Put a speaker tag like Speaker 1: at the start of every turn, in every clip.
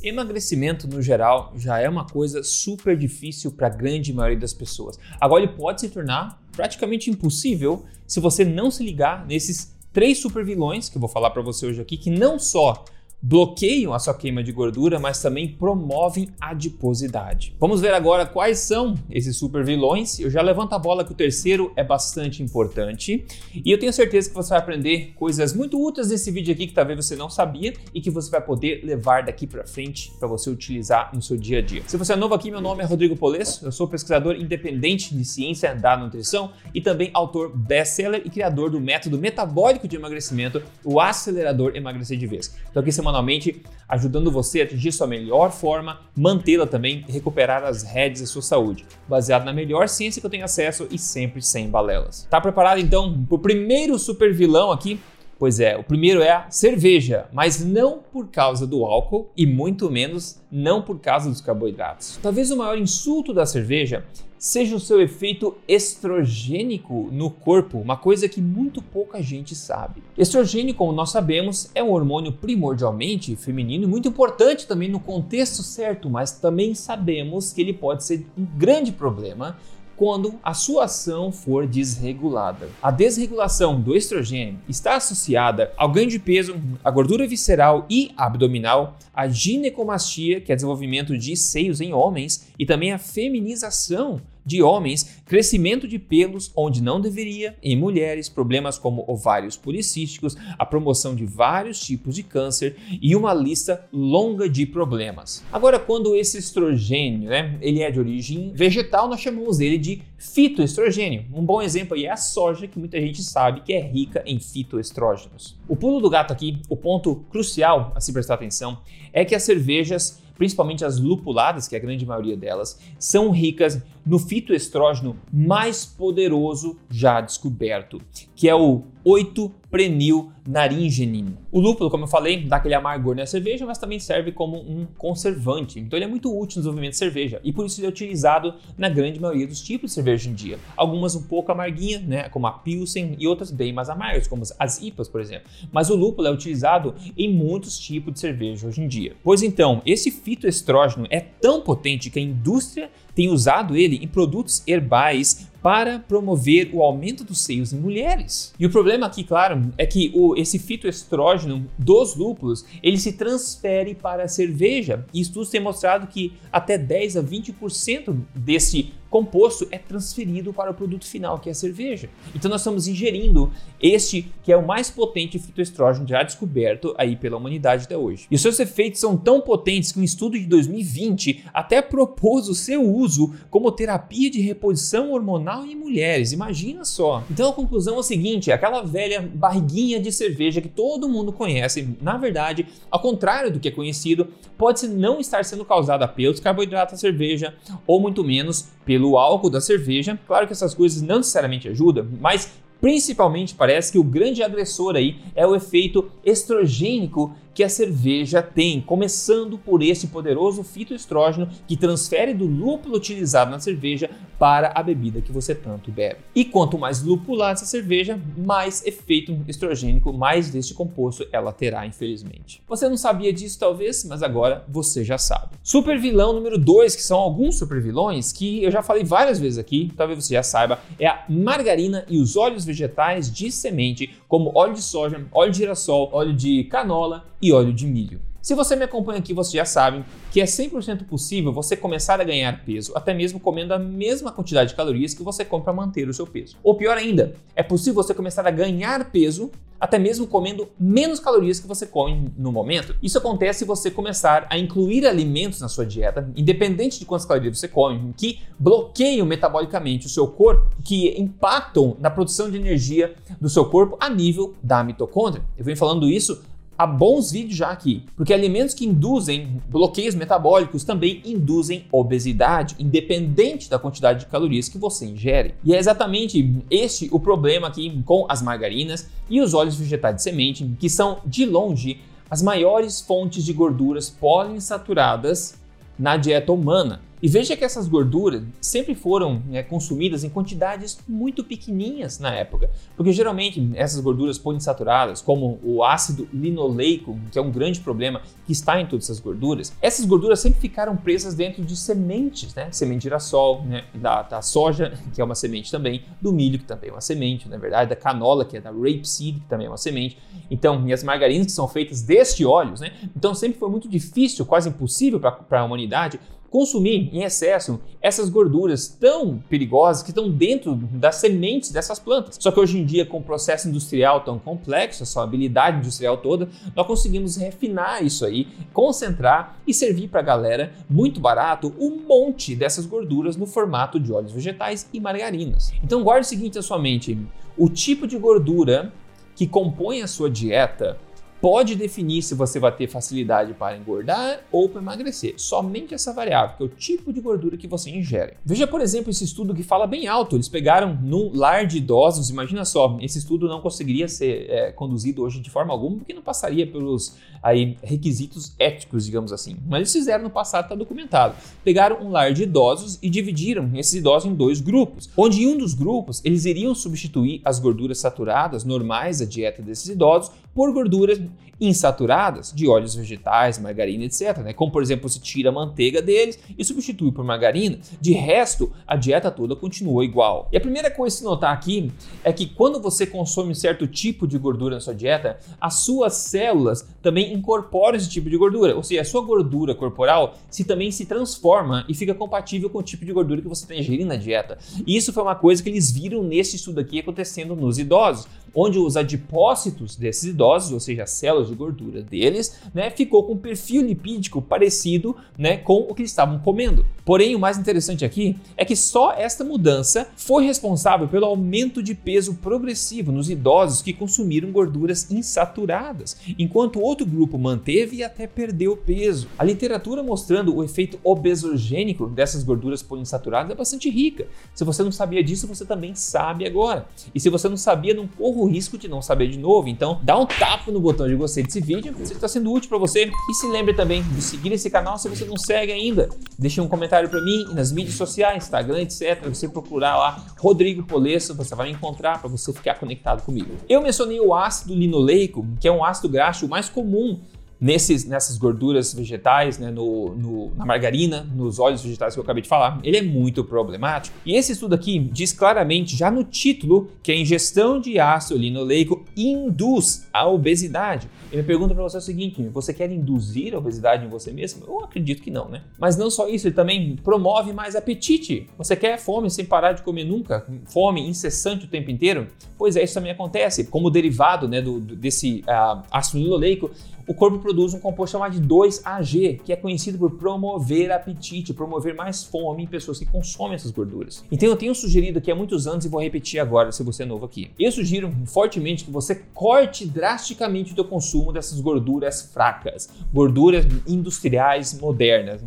Speaker 1: Emagrecimento no geral já é uma coisa super difícil para a grande maioria das pessoas. Agora ele pode se tornar praticamente impossível se você não se ligar nesses três super vilões que eu vou falar para você hoje aqui, que não só bloqueiam a sua queima de gordura, mas também promovem adiposidade. Vamos ver agora quais são esses super vilões. Eu já levanto a bola que o terceiro é bastante importante e eu tenho certeza que você vai aprender coisas muito úteis nesse vídeo aqui que talvez você não sabia e que você vai poder levar daqui para frente para você utilizar no seu dia a dia. Se você é novo aqui, meu nome é Rodrigo Polesso, eu sou pesquisador independente de ciência da nutrição e também autor best-seller e criador do método metabólico de emagrecimento, o acelerador emagrecer de vez. Então aqui semana semanalmente, ajudando você a atingir sua melhor forma, mantê-la também e recuperar as rédeas da sua saúde, baseado na melhor ciência que eu tenho acesso e sempre sem balelas. Tá preparado então para o primeiro super vilão aqui? Pois é, o primeiro é a cerveja, mas não por causa do álcool e muito menos não por causa dos carboidratos. Talvez o maior insulto da cerveja seja o seu efeito estrogênico no corpo, uma coisa que muito pouca gente sabe. Estrogênio, como nós sabemos, é um hormônio primordialmente feminino e muito importante também no contexto certo, mas também sabemos que ele pode ser um grande problema quando a sua ação for desregulada. A desregulação do estrogênio está associada ao ganho de peso, à gordura visceral e abdominal, à ginecomastia, que é desenvolvimento de seios em homens, e também à feminização de homens, crescimento de pelos onde não deveria, em mulheres, problemas como ovários policísticos, a promoção de vários tipos de câncer e uma lista longa de problemas. Agora, quando esse estrogênio, né, ele é de origem vegetal, nós chamamos ele de fitoestrogênio. Um bom exemplo aí é a soja, que muita gente sabe que é rica em fitoestrógenos. O pulo do gato aqui, o ponto crucial a se prestar atenção, é que as cervejas principalmente as lupuladas, que é a grande maioria delas, são ricas no fitoestrógeno mais poderoso já descoberto, que é o 8-prenil naringenin. O lúpulo, como eu falei, dá aquele amargor na cerveja, mas também serve como um conservante. Então ele é muito útil no desenvolvimento de cerveja e por isso ele é utilizado na grande maioria dos tipos de cerveja hoje em dia. Algumas um pouco amarguinhas, né, como a Pilsen, e outras bem mais amargas, como as IPAs, por exemplo. Mas o lúpulo é utilizado em muitos tipos de cerveja hoje em dia. Pois então, esse fitoestrógeno é tão potente que a indústria tem usado ele em produtos herbais para promover o aumento dos seios em mulheres. E o problema aqui, claro, é que o, esse fitoestrógeno dos lúpulos ele se transfere para a cerveja. E estudos têm mostrado que até 10 a 20% desse composto é transferido para o produto final, que é a cerveja. Então nós estamos ingerindo este que é o mais potente fitoestrógeno já descoberto aí pela humanidade até hoje. E seus efeitos são tão potentes que um estudo de 2020 até propôs o seu uso como terapia de reposição hormonal em mulheres. Imagina só. Então a conclusão é o seguinte, aquela velha barriguinha de cerveja que todo mundo conhece, na verdade, ao contrário do que é conhecido, pode não estar sendo causada pelos carboidratos da cerveja ou muito menos pelo álcool da cerveja. Claro que essas coisas não necessariamente ajudam, mas principalmente parece que o grande agressor aí é o efeito estrogênico que a cerveja tem, começando por esse poderoso fitoestrógeno que transfere do lúpulo utilizado na cerveja para a bebida que você tanto bebe. E quanto mais lupulada essa cerveja, mais efeito estrogênico, mais deste composto ela terá, infelizmente. Você não sabia disso talvez, mas agora você já sabe. Super vilão número 2, que são alguns super vilões que eu já falei várias vezes aqui, talvez você já saiba, é a margarina e os óleos vegetais de semente, como óleo de soja, óleo de girassol, óleo de canola e óleo de milho. Se você me acompanha aqui, você já sabe que é 100% possível você começar a ganhar peso, até mesmo comendo a mesma quantidade de calorias que você come para manter o seu peso. Ou pior ainda, é possível você começar a ganhar peso até mesmo comendo menos calorias que você come no momento. Isso acontece se você começar a incluir alimentos na sua dieta, independente de quantas calorias você come, que bloqueiam metabolicamente o seu corpo, que impactam na produção de energia do seu corpo a nível da mitocôndria. Eu venho falando isso há bons vídeos já aqui, porque alimentos que induzem bloqueios metabólicos também induzem obesidade, independente da quantidade de calorias que você ingere. E é exatamente este o problema aqui com as margarinas e os óleos vegetais de semente, que são de longe as maiores fontes de gorduras poliinsaturadas na dieta humana. E veja que essas gorduras sempre foram né, consumidas em quantidades muito pequenininhas na época, porque geralmente essas gorduras poliinsaturadas, como o ácido linoleico, que é um grande problema que está em todas essas gorduras, essas gorduras sempre ficaram presas dentro de sementes, né? Semente de girassol, né? da, da soja, que é uma semente também, do milho, que também é uma semente, na verdade, da canola, que é da rapeseed, que também é uma semente. Então, e as margarinas que são feitas deste óleos, né? Então sempre foi muito difícil, quase impossível para a humanidade consumir em excesso essas gorduras tão perigosas que estão dentro das sementes dessas plantas. Só que hoje em dia, com o processo industrial tão complexo, essa habilidade industrial toda, nós conseguimos refinar isso aí, concentrar e servir para a galera muito barato um monte dessas gorduras no formato de óleos vegetais e margarinas. Então guarde o seguinte na sua mente: o tipo de gordura que compõe a sua dieta pode definir se você vai ter facilidade para engordar ou para emagrecer. Somente essa variável, que é o tipo de gordura que você ingere. Veja, por exemplo, esse estudo que fala bem alto. Eles pegaram num lar de idosos, imagina só, esse estudo não conseguiria ser é, conduzido hoje de forma alguma, porque não passaria pelos aí, requisitos éticos, digamos assim. Mas eles fizeram no passado, está documentado. Pegaram um lar de idosos e dividiram esses idosos em dois grupos, onde em um dos grupos eles iriam substituir as gorduras saturadas normais da dieta desses idosos por gorduras insaturadas de óleos vegetais, margarina, etc. Né? Como, por exemplo, se tira a manteiga deles e substitui por margarina. De resto, a dieta toda continua igual. E a primeira coisa a se notar aqui é que quando você consome certo tipo de gordura na sua dieta, as suas células também incorporam esse tipo de gordura. Ou seja, a sua gordura corporal se também se transforma e fica compatível com o tipo de gordura que você está ingerindo na dieta. E isso foi uma coisa que eles viram nesse estudo aqui acontecendo nos idosos, onde os adipócitos desses idosos, ou seja, as células de gordura deles, né, ficou com um perfil lipídico parecido né, com o que eles estavam comendo. Porém, o mais interessante aqui é que só esta mudança foi responsável pelo aumento de peso progressivo nos idosos que consumiram gorduras insaturadas, enquanto outro grupo manteve e até perdeu peso. A literatura mostrando o efeito obesogênico dessas gorduras poliinsaturadas é bastante rica. Se você não sabia disso, você também sabe agora. E se você não sabia, não corra o risco de não saber de novo. Então, dá um tapa no botão de gostei desse vídeo, se está sendo útil para você. E se lembre também de seguir esse canal se você não segue ainda. Deixe um comentário para mim nas mídias sociais, Instagram, etc. Você procurar lá Rodrigo Polesso, você vai encontrar para você ficar conectado comigo. Eu mencionei o ácido linoleico, que é um ácido graxo mais comum nesses, nessas gorduras vegetais, né, no, no, na margarina, nos óleos vegetais que eu acabei de falar, ele é muito problemático. E esse estudo aqui diz claramente, já no título, que a ingestão de ácido linoleico induz a obesidade. Ele pergunta para você o seguinte: você quer induzir a obesidade em você mesmo? Eu acredito que não, né? Mas não só isso, ele também promove mais apetite. Você quer fome sem parar de comer nunca? Fome incessante o tempo inteiro? Pois é, isso também acontece. Como derivado né, do, desse uh, ácido linoleico, o corpo produz um composto chamado de 2AG, que é conhecido por promover apetite, promover mais fome em pessoas que consomem essas gorduras. Então eu tenho sugerido aqui há muitos anos e vou repetir agora se você é novo aqui. Eu sugiro fortemente que você corte drasticamente o seu consumo dessas gorduras fracas, gorduras industriais modernas.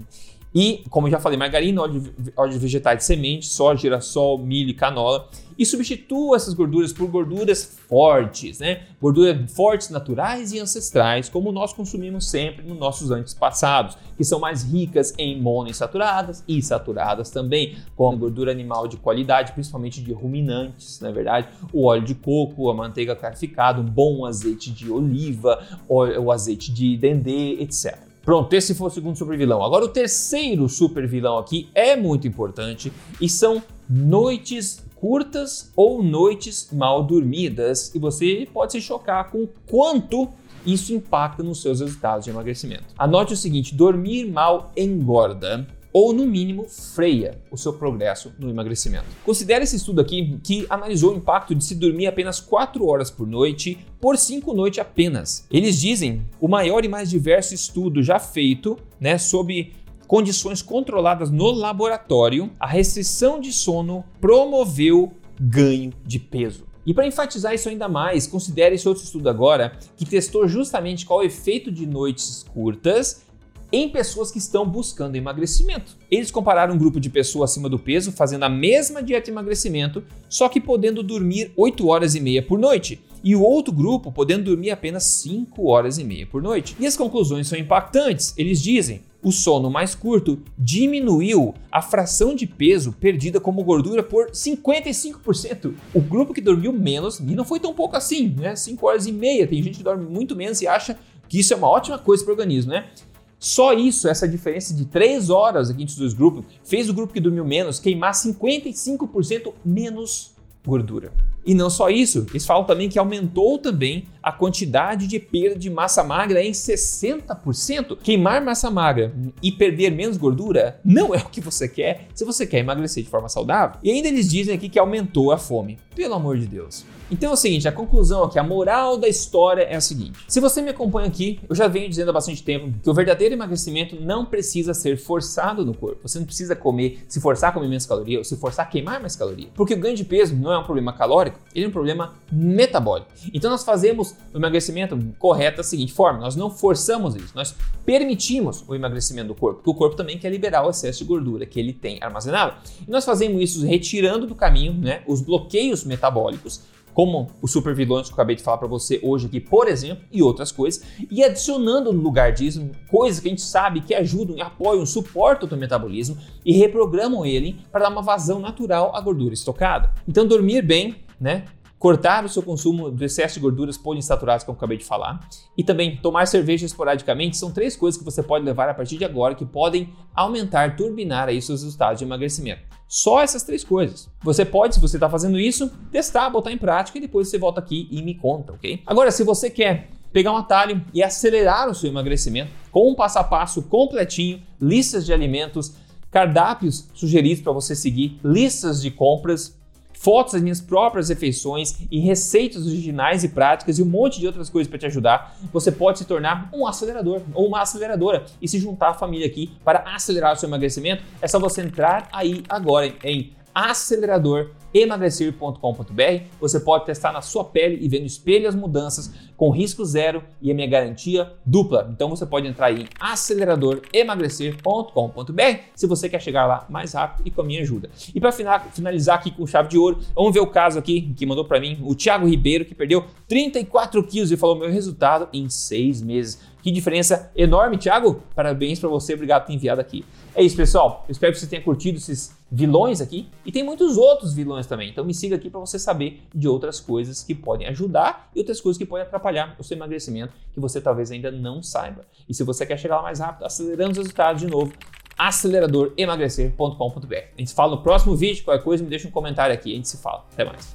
Speaker 1: E, como já falei, margarina, óleo, óleo vegetais de semente, soja, girassol, milho e canola. E substitua essas gorduras por gorduras fortes, né? Gorduras fortes, naturais e ancestrais, como nós consumimos sempre nos nossos antepassados, que são mais ricas em monoinsaturadas e saturadas também, como gordura animal de qualidade, principalmente de ruminantes, na é verdade, o óleo de coco, a manteiga clarificada, um bom azeite de oliva, o azeite de dendê, etc. Pronto, esse foi o segundo super vilão. Agora o terceiro super vilão aqui é muito importante e são noites curtas ou noites mal dormidas e você pode se chocar com quanto isso impacta nos seus resultados de emagrecimento. Anote o seguinte: dormir mal engorda ou, no mínimo, freia o seu progresso no emagrecimento. Considere esse estudo aqui que analisou o impacto de se dormir apenas 4 horas por noite por 5 noites apenas. Eles dizem o maior e mais diverso estudo já feito né, sob condições controladas no laboratório, a restrição de sono promoveu ganho de peso. E para enfatizar isso ainda mais, considere esse outro estudo agora que testou justamente qual é o efeito de noites curtas em pessoas que estão buscando emagrecimento. Eles compararam um grupo de pessoas acima do peso fazendo a mesma dieta de emagrecimento, só que podendo dormir 8 horas e meia por noite, e o outro grupo podendo dormir apenas 5 horas e meia por noite. E as conclusões são impactantes. Eles dizem: o sono mais curto diminuiu a fração de peso perdida como gordura por 55%. O grupo que dormiu menos, e não foi tão pouco assim, né? 5 horas e meia. Tem gente que dorme muito menos e acha que isso é uma ótima coisa para o organismo, né? Só isso, essa diferença de 3 horas aqui entre os dois grupos, fez o grupo que dormiu menos queimar 55% menos gordura. E não só isso, eles falam também que aumentou também a quantidade de perda de massa magra em 60%. Queimar massa magra e perder menos gordura não é o que você quer se você quer emagrecer de forma saudável. E ainda eles dizem aqui que aumentou a fome. Pelo amor de Deus. Então é o seguinte, a conclusão aqui, a moral da história é a seguinte. Se você me acompanha aqui, eu já venho dizendo há bastante tempo que o verdadeiro emagrecimento não precisa ser forçado no corpo. Você não precisa comer, se forçar a comer menos calorias ou se forçar a queimar mais calorias. Porque o ganho de peso não é um problema calórico, ele é um problema metabólico. Então nós fazemos o emagrecimento correto da seguinte forma, nós não forçamos isso, nós permitimos o emagrecimento do corpo, porque o corpo também quer liberar o excesso de gordura que ele tem armazenado. E nós fazemos isso retirando do caminho né, os bloqueios metabólicos como os supervilões que eu acabei de falar para você hoje aqui, por exemplo, e outras coisas, e adicionando no lugar disso coisas que a gente sabe que ajudam, apoiam, suportam o teu metabolismo e reprogramam ele para dar uma vazão natural à gordura estocada. Então, dormir bem, né? cortar o seu consumo do excesso de gorduras poliinsaturadas, como eu acabei de falar, e também tomar cerveja esporadicamente, são três coisas que você pode levar a partir de agora que podem aumentar, turbinar aí seus resultados de emagrecimento. Só essas três coisas. Você pode, se você está fazendo isso, testar, botar em prática e depois você volta aqui e me conta, ok? Agora, se você quer pegar um atalho e acelerar o seu emagrecimento com um passo a passo completinho, listas de alimentos, cardápios sugeridos para você seguir, listas de compras, fotos das minhas próprias refeições e receitas originais e práticas e um monte de outras coisas para te ajudar, você pode se tornar um acelerador ou uma aceleradora e se juntar à família aqui para acelerar o seu emagrecimento. É só você entrar aí agora em aceleradoremagrecer.com.br. Você pode testar na sua pele e ver no espelho as mudanças com risco zero e a minha garantia dupla. Então você pode entrar em aceleradoremagrecer.com.br se você quer chegar lá mais rápido e com a minha ajuda. E para finalizar aqui com chave de ouro, vamos ver o caso aqui que mandou para mim o Thiago Ribeiro que perdeu 34 quilos e falou meu resultado em seis meses. Que diferença enorme, Thiago! Parabéns para você, obrigado por ter enviado aqui. É isso, pessoal. Eu espero que você tenha curtido esses vilões aqui e tem muitos outros vilões também. Então me siga aqui para você saber de outras coisas que podem ajudar e outras coisas que podem atrapalhar o seu emagrecimento que você talvez ainda não saiba. E se você quer chegar lá mais rápido, acelerando os resultados de novo, aceleradoremagrecer.com.br. A gente se fala no próximo vídeo, qualquer coisa me deixa um comentário aqui, a gente se fala. Até mais.